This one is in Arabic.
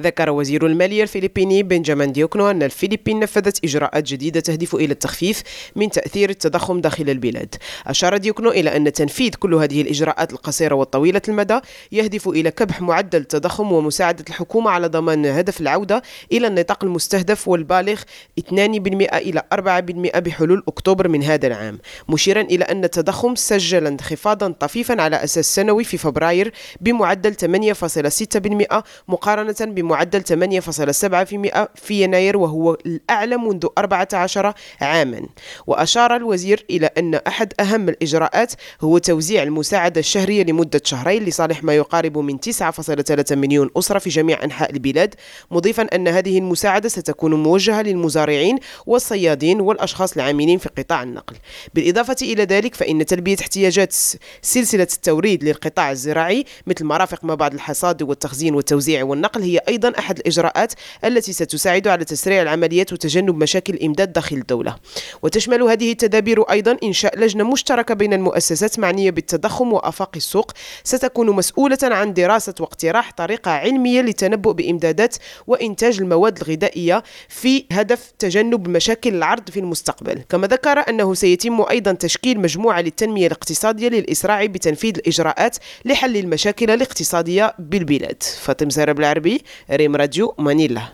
ذكر وزير المالية الفلبيني بنجامين ديوكنو أن الفلبين نفذت إجراءات جديدة تهدف إلى التخفيف من تأثير التضخم داخل البلاد. أشار ديوكنو إلى أن تنفيذ كل هذه الإجراءات القصيرة والطويلة المدى يهدف إلى كبح معدل التضخم ومساعدة الحكومة على ضمان هدف العودة إلى النطاق المستهدف والبالغ 2% إلى 4% بحلول أكتوبر من هذا العام مشيرا إلى أن التضخم سجل انخفاضا طفيفا على أساس سنوي في فبراير بمعدل 8.6% مقارنة بمعدل 8.7% في يناير وهو الأعلى منذ 14 عاما. وأشار الوزير إلى أن أحد أهم الإجراءات هو توزيع المساعدة الشهرية لمدة شهرين لصالح ما يقارب من 9.3 مليون أسرة في جميع أنحاء البلاد مضيفا أن هذه المساعدة ستكون موجهة للمزارعين والصيادين والأشخاص العاملين في قطاع النقل. بالإضافة إلى ذلك فإن تلبية احتياجات سلسلة التوريد للقطاع الزراعي مثل مرافق ما بعد الحصاد والتخزين والتوزيع والنقل هي أيضا أحد الإجراءات التي ستساعد على تسريع العمليات وتجنب مشاكل الإمداد داخل الدولة. وتشمل هذه التدابير أيضا إنشاء لجنة مشتركة بين المؤسسات معنية بالتضخم وآفاق السوق. ستكون مسؤولة عن دراسة واقتراح طريقة علمية للتنبؤ بإمدادات وإنتاج المواد الغذائية في هدف تجنب مشاكل العرض في المستقبل. كما ذكر أنه سيتم أيضا تشكيل مجموعة للتنمية الاقتصادية للإسراع بتنفيذ الإجراءات لحل المشاكل الاقتصادية بالبلاد. فاطم زهر بالعربي Rim Raju, Manila.